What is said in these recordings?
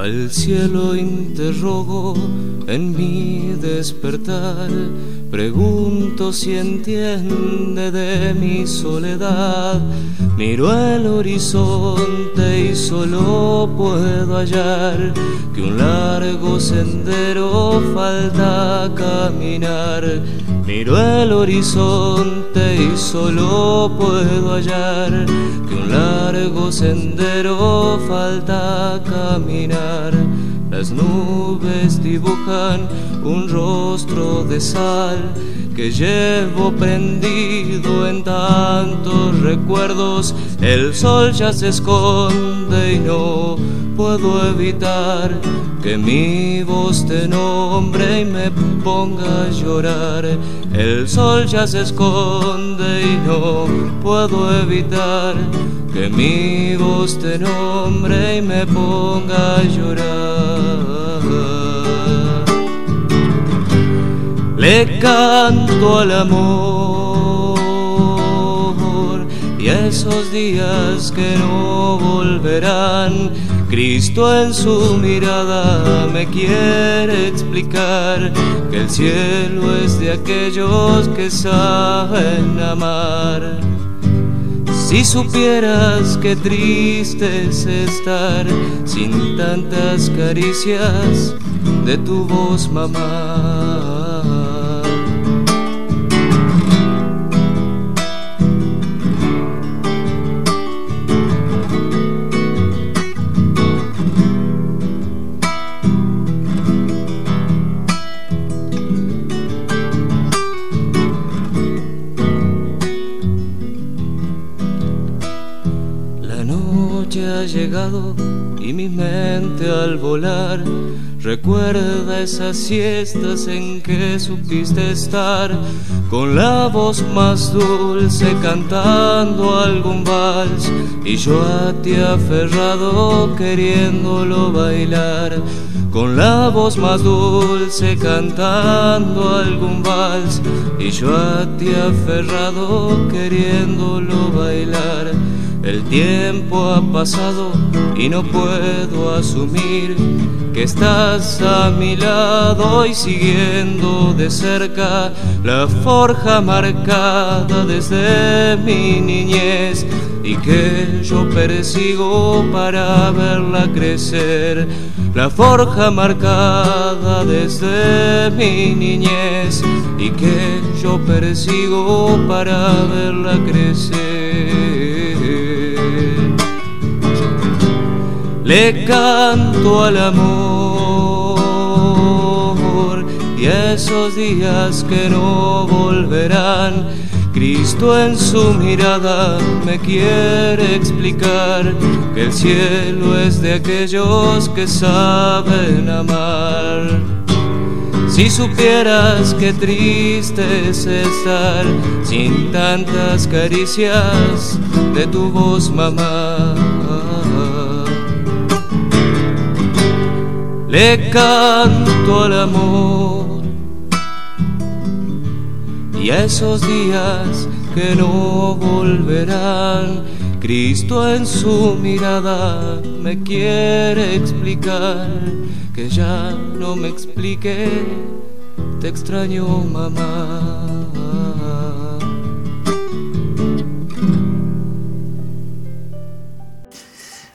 Al cielo interrogo en mi despertar, pregunto si entiende de mi soledad. Miro el horizonte y solo puedo hallar que un largo sendero falta caminar. Miro el horizonte y solo puedo hallar que un largo sendero falta caminar. Las nubes dibujan un rostro de sal que llevo prendido en tantos recuerdos. El sol ya se esconde y no puedo evitar que mi voz te nombre y me ponga a llorar. El sol ya se esconde y no puedo evitar que mi voz te nombre y me ponga a llorar. Le canto al amor y esos días que no volverán. Cristo en su mirada me quiere explicar que el cielo es de aquellos que saben amar. Si supieras qué triste es estar sin tantas caricias de tu voz, mamá. Y mi mente al volar recuerda esas siestas en que supiste estar con la voz más dulce cantando algún vals. Y yo a ti aferrado queriéndolo bailar con la voz más dulce cantando algún vals. Y yo a ti aferrado queriéndolo bailar el tiempo ha pasado y no puedo asumir que estás a mi lado y siguiendo de cerca la forja marcada desde mi niñez y que yo persigo para verla crecer. La forja marcada desde mi niñez y que yo persigo para verla crecer. Le canto al amor y esos días que no volverán. Cristo en su mirada me quiere explicar que el cielo es de aquellos que saben amar. Si supieras qué triste es estar sin tantas caricias de tu voz, mamá. Le canto al amor y esos días que no volverán. Cristo en su mirada me quiere explicar que ya no me explique, te extraño mamá.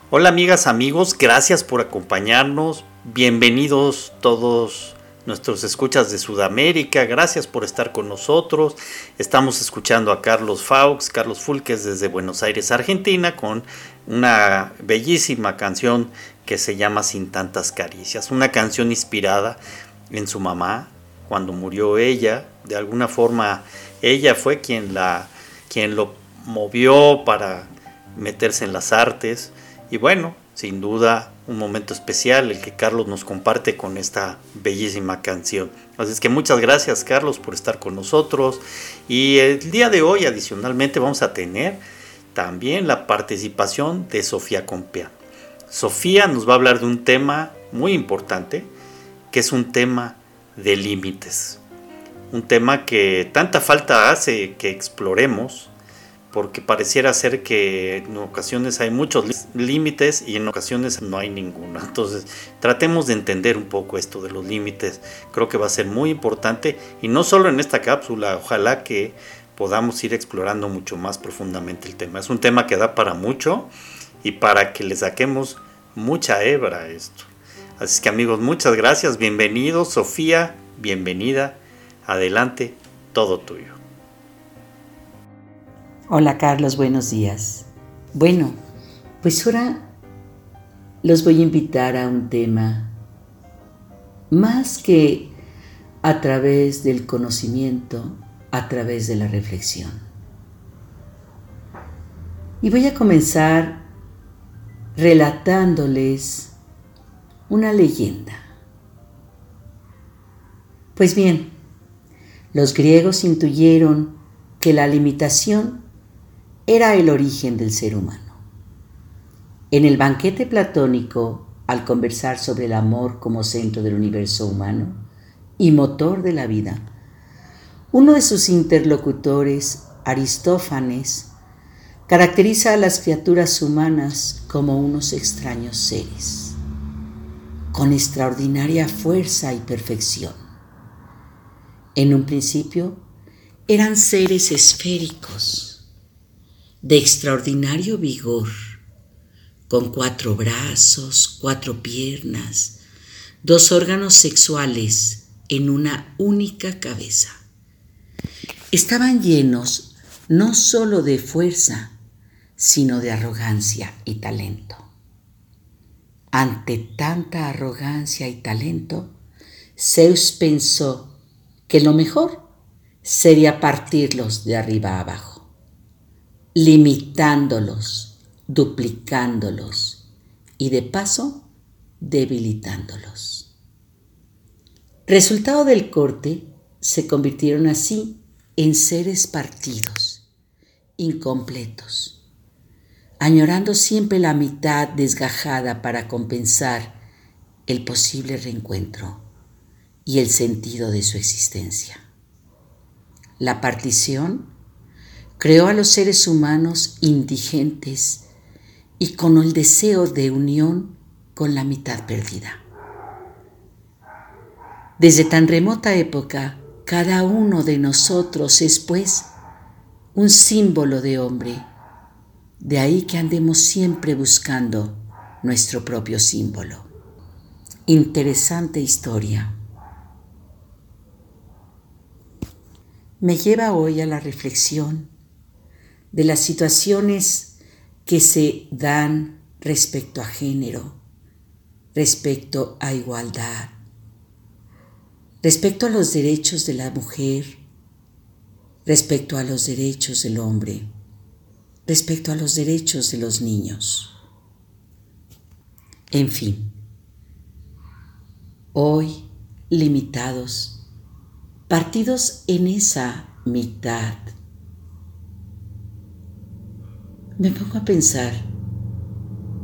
Hola amigas, amigos, gracias por acompañarnos. Bienvenidos todos nuestros escuchas de Sudamérica. Gracias por estar con nosotros. Estamos escuchando a Carlos Faux, Carlos Fulques desde Buenos Aires, Argentina, con una bellísima canción que se llama Sin tantas caricias. Una canción inspirada en su mamá cuando murió ella. De alguna forma ella fue quien la quien lo movió para meterse en las artes y bueno, sin duda un momento especial el que Carlos nos comparte con esta bellísima canción. Así es que muchas gracias Carlos por estar con nosotros y el día de hoy adicionalmente vamos a tener también la participación de Sofía Compea. Sofía nos va a hablar de un tema muy importante que es un tema de límites. Un tema que tanta falta hace que exploremos porque pareciera ser que en ocasiones hay muchos límites y en ocasiones no hay ninguno. Entonces, tratemos de entender un poco esto de los límites. Creo que va a ser muy importante y no solo en esta cápsula, ojalá que podamos ir explorando mucho más profundamente el tema. Es un tema que da para mucho y para que le saquemos mucha hebra a esto. Así que amigos, muchas gracias, bienvenidos, Sofía, bienvenida, adelante, todo tuyo. Hola Carlos, buenos días. Bueno, pues ahora los voy a invitar a un tema más que a través del conocimiento, a través de la reflexión. Y voy a comenzar relatándoles una leyenda. Pues bien, los griegos intuyeron que la limitación era el origen del ser humano. En el banquete platónico, al conversar sobre el amor como centro del universo humano y motor de la vida, uno de sus interlocutores, Aristófanes, caracteriza a las criaturas humanas como unos extraños seres, con extraordinaria fuerza y perfección. En un principio eran seres esféricos, de extraordinario vigor, con cuatro brazos, cuatro piernas, dos órganos sexuales en una única cabeza. Estaban llenos no sólo de fuerza, sino de arrogancia y talento. Ante tanta arrogancia y talento, Zeus pensó que lo mejor sería partirlos de arriba abajo limitándolos, duplicándolos y de paso debilitándolos. Resultado del corte, se convirtieron así en seres partidos, incompletos, añorando siempre la mitad desgajada para compensar el posible reencuentro y el sentido de su existencia. La partición Creó a los seres humanos indigentes y con el deseo de unión con la mitad perdida. Desde tan remota época, cada uno de nosotros es pues un símbolo de hombre. De ahí que andemos siempre buscando nuestro propio símbolo. Interesante historia. Me lleva hoy a la reflexión de las situaciones que se dan respecto a género, respecto a igualdad, respecto a los derechos de la mujer, respecto a los derechos del hombre, respecto a los derechos de los niños. En fin, hoy limitados, partidos en esa mitad me pongo a pensar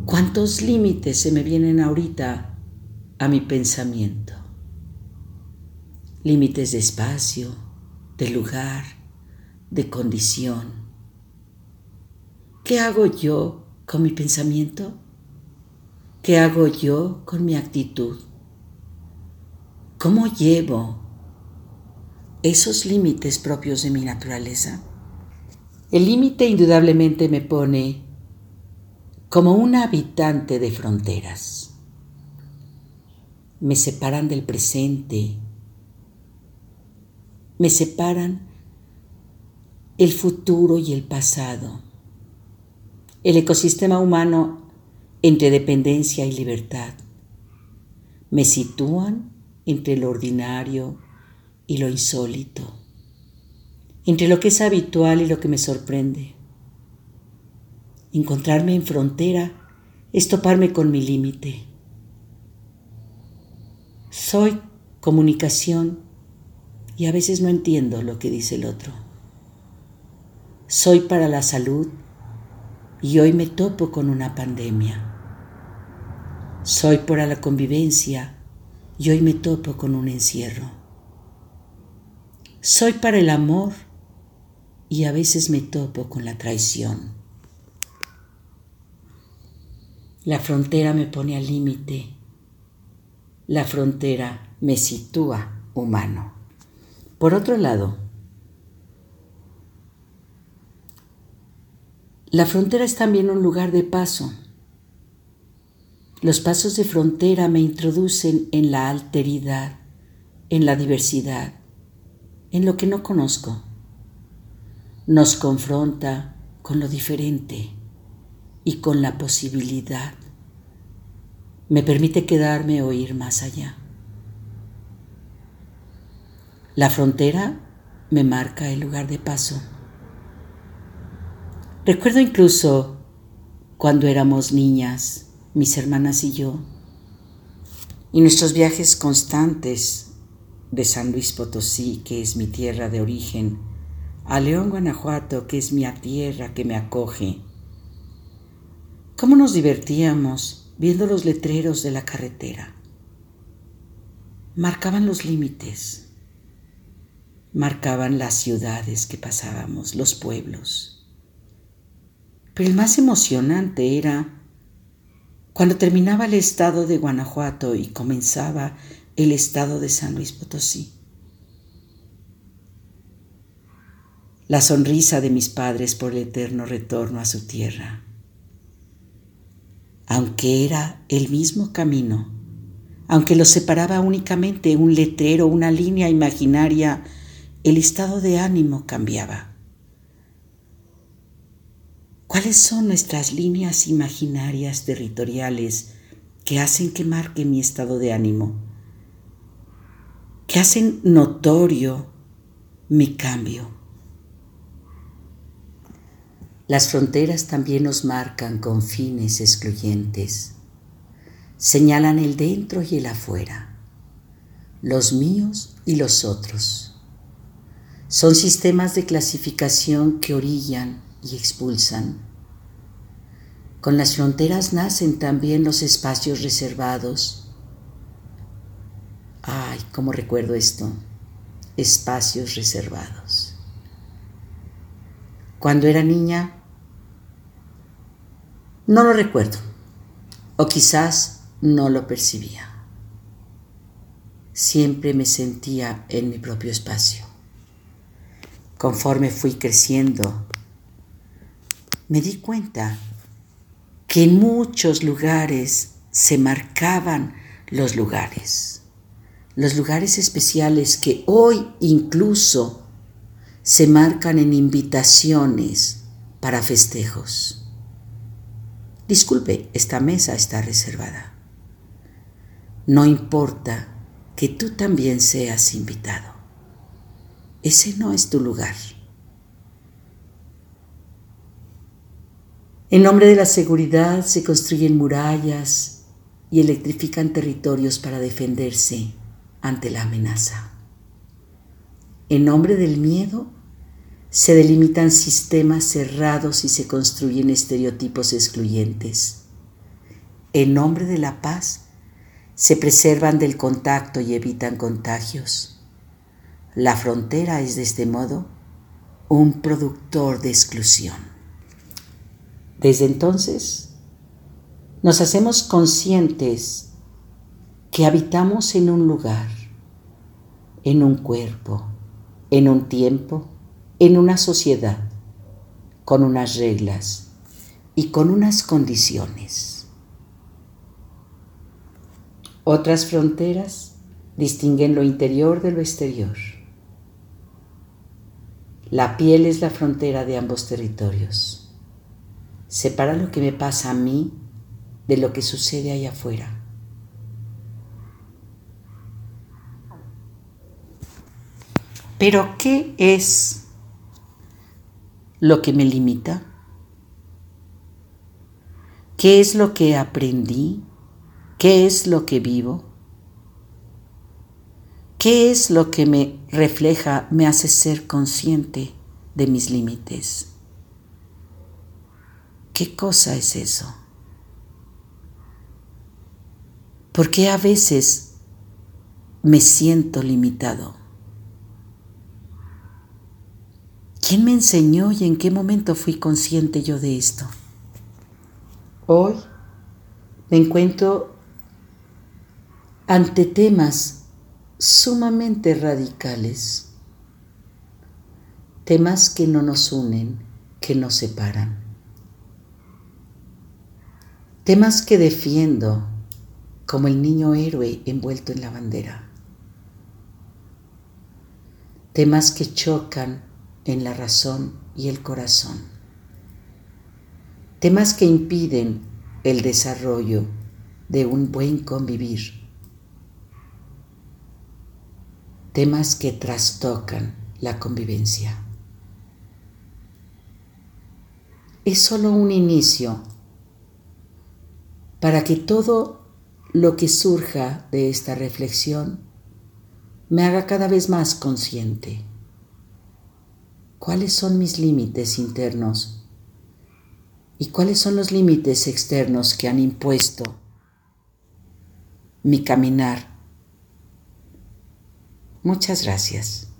cuántos límites se me vienen ahorita a mi pensamiento. Límites de espacio, de lugar, de condición. ¿Qué hago yo con mi pensamiento? ¿Qué hago yo con mi actitud? ¿Cómo llevo esos límites propios de mi naturaleza? El límite indudablemente me pone como un habitante de fronteras. Me separan del presente, me separan el futuro y el pasado, el ecosistema humano entre dependencia y libertad. Me sitúan entre lo ordinario y lo insólito entre lo que es habitual y lo que me sorprende. Encontrarme en frontera es toparme con mi límite. Soy comunicación y a veces no entiendo lo que dice el otro. Soy para la salud y hoy me topo con una pandemia. Soy para la convivencia y hoy me topo con un encierro. Soy para el amor y a veces me topo con la traición. La frontera me pone al límite. La frontera me sitúa humano. Por otro lado, la frontera es también un lugar de paso. Los pasos de frontera me introducen en la alteridad, en la diversidad, en lo que no conozco. Nos confronta con lo diferente y con la posibilidad. Me permite quedarme o ir más allá. La frontera me marca el lugar de paso. Recuerdo incluso cuando éramos niñas, mis hermanas y yo, y nuestros viajes constantes de San Luis Potosí, que es mi tierra de origen, a León, Guanajuato, que es mi tierra que me acoge, ¿Cómo nos divertíamos viendo los letreros de la carretera? Marcaban los límites, marcaban las ciudades que pasábamos, los pueblos. Pero el más emocionante era cuando terminaba el estado de Guanajuato y comenzaba el estado de San Luis Potosí. La sonrisa de mis padres por el eterno retorno a su tierra aunque era el mismo camino, aunque los separaba únicamente un letrero, una línea imaginaria, el estado de ánimo cambiaba. ¿Cuáles son nuestras líneas imaginarias territoriales que hacen que marque mi estado de ánimo? Que hacen notorio mi cambio. Las fronteras también nos marcan con fines excluyentes. Señalan el dentro y el afuera, los míos y los otros. Son sistemas de clasificación que orillan y expulsan. Con las fronteras nacen también los espacios reservados. Ay, cómo recuerdo esto. Espacios reservados. Cuando era niña, no lo recuerdo, o quizás no lo percibía. Siempre me sentía en mi propio espacio. Conforme fui creciendo, me di cuenta que en muchos lugares se marcaban los lugares, los lugares especiales que hoy incluso se marcan en invitaciones para festejos. Disculpe, esta mesa está reservada. No importa que tú también seas invitado. Ese no es tu lugar. En nombre de la seguridad se construyen murallas y electrifican territorios para defenderse ante la amenaza. En nombre del miedo se delimitan sistemas cerrados y se construyen estereotipos excluyentes. En nombre de la paz, se preservan del contacto y evitan contagios. La frontera es de este modo un productor de exclusión. Desde entonces, nos hacemos conscientes que habitamos en un lugar, en un cuerpo, en un tiempo, en una sociedad con unas reglas y con unas condiciones. Otras fronteras distinguen lo interior de lo exterior. La piel es la frontera de ambos territorios. Separa lo que me pasa a mí de lo que sucede allá afuera. Pero ¿qué es lo que me limita? ¿Qué es lo que aprendí? ¿Qué es lo que vivo? ¿Qué es lo que me refleja, me hace ser consciente de mis límites? ¿Qué cosa es eso? ¿Por qué a veces me siento limitado? ¿Quién me enseñó y en qué momento fui consciente yo de esto? Hoy me encuentro ante temas sumamente radicales, temas que no nos unen, que nos separan, temas que defiendo como el niño héroe envuelto en la bandera, temas que chocan en la razón y el corazón. Temas que impiden el desarrollo de un buen convivir. Temas que trastocan la convivencia. Es solo un inicio para que todo lo que surja de esta reflexión me haga cada vez más consciente cuáles son mis límites internos y cuáles son los límites externos que han impuesto mi caminar. Muchas gracias.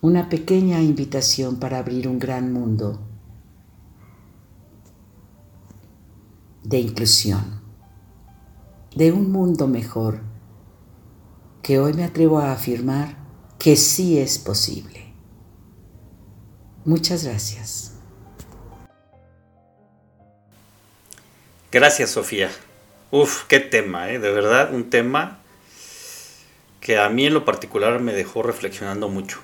Una pequeña invitación para abrir un gran mundo de inclusión, de un mundo mejor que hoy me atrevo a afirmar que sí es posible. Muchas gracias. Gracias, Sofía. Uf, qué tema, ¿eh? de verdad, un tema que a mí en lo particular me dejó reflexionando mucho.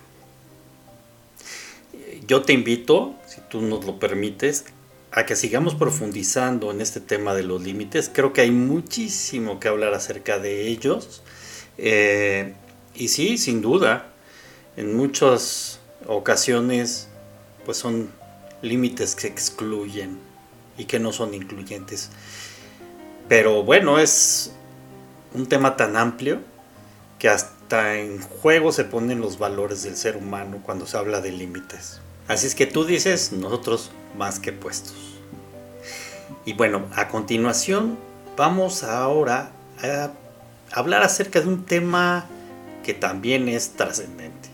Yo te invito, si tú nos lo permites, a que sigamos profundizando en este tema de los límites. Creo que hay muchísimo que hablar acerca de ellos. Eh, y sí, sin duda, en muchas ocasiones pues son límites que excluyen y que no son incluyentes. Pero bueno, es un tema tan amplio que hasta en juego se ponen los valores del ser humano cuando se habla de límites. Así es que tú dices, nosotros más que puestos. Y bueno, a continuación vamos ahora a hablar acerca de un tema que también es trascendente,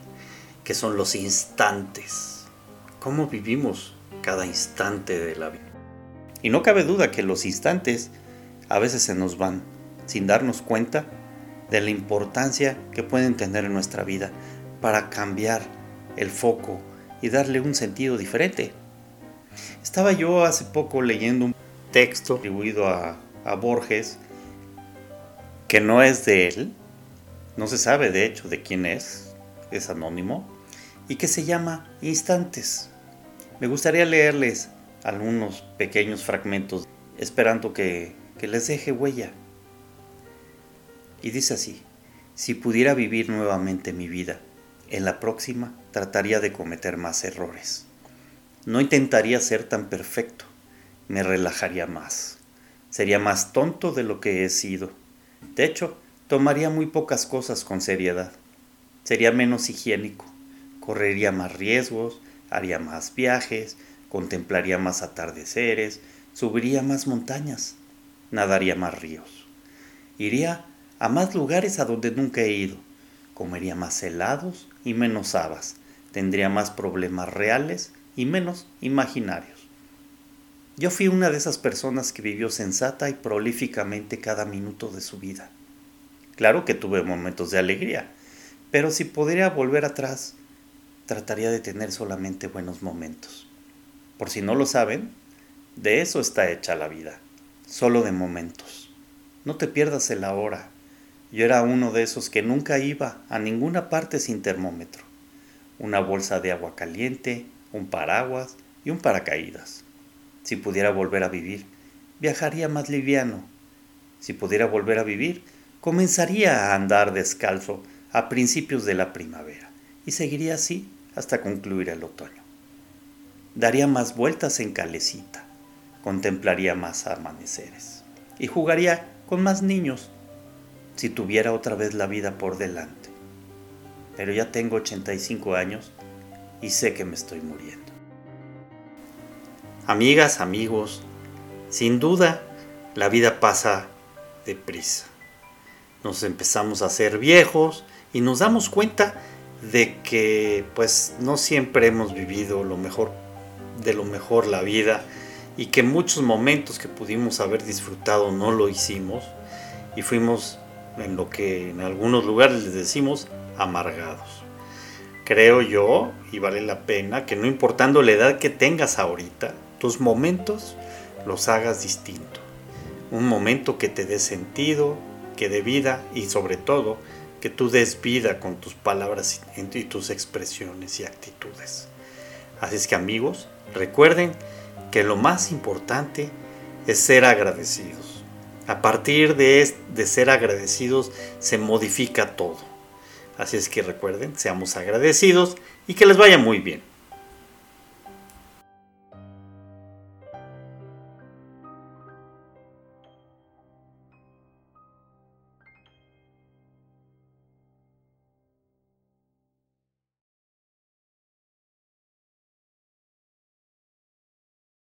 que son los instantes cómo vivimos cada instante de la vida. Y no cabe duda que los instantes a veces se nos van sin darnos cuenta de la importancia que pueden tener en nuestra vida para cambiar el foco y darle un sentido diferente. Estaba yo hace poco leyendo un texto atribuido a, a Borges que no es de él, no se sabe de hecho de quién es, es anónimo, y que se llama Instantes. Me gustaría leerles algunos pequeños fragmentos, esperando que, que les deje huella. Y dice así, si pudiera vivir nuevamente mi vida, en la próxima trataría de cometer más errores. No intentaría ser tan perfecto, me relajaría más. Sería más tonto de lo que he sido. De hecho, tomaría muy pocas cosas con seriedad. Sería menos higiénico, correría más riesgos, haría más viajes, contemplaría más atardeceres, subiría más montañas, nadaría más ríos. Iría a más lugares a donde nunca he ido, comería más helados y menos habas, tendría más problemas reales y menos imaginarios. Yo fui una de esas personas que vivió sensata y prolíficamente cada minuto de su vida. Claro que tuve momentos de alegría, pero si podría volver atrás, trataría de tener solamente buenos momentos. Por si no lo saben, de eso está hecha la vida, solo de momentos. No te pierdas el ahora. Yo era uno de esos que nunca iba a ninguna parte sin termómetro. Una bolsa de agua caliente, un paraguas y un paracaídas. Si pudiera volver a vivir, viajaría más liviano. Si pudiera volver a vivir, comenzaría a andar descalzo a principios de la primavera y seguiría así hasta concluir el otoño. Daría más vueltas en calecita, contemplaría más amaneceres y jugaría con más niños. si tuviera otra vez la vida por delante. Pero ya tengo 85 años y sé que me estoy muriendo. Amigas, amigos, sin duda la vida pasa deprisa. Nos empezamos a ser viejos y nos damos cuenta de que pues no siempre hemos vivido lo mejor de lo mejor la vida y que muchos momentos que pudimos haber disfrutado no lo hicimos y fuimos en lo que en algunos lugares les decimos amargados. Creo yo, y vale la pena, que no importando la edad que tengas ahorita, tus momentos los hagas distinto. Un momento que te dé sentido, que dé vida y sobre todo que tú des vida con tus palabras y tus expresiones y actitudes. Así es que amigos, recuerden que lo más importante es ser agradecidos. A partir de, de ser agradecidos se modifica todo. Así es que recuerden, seamos agradecidos y que les vaya muy bien.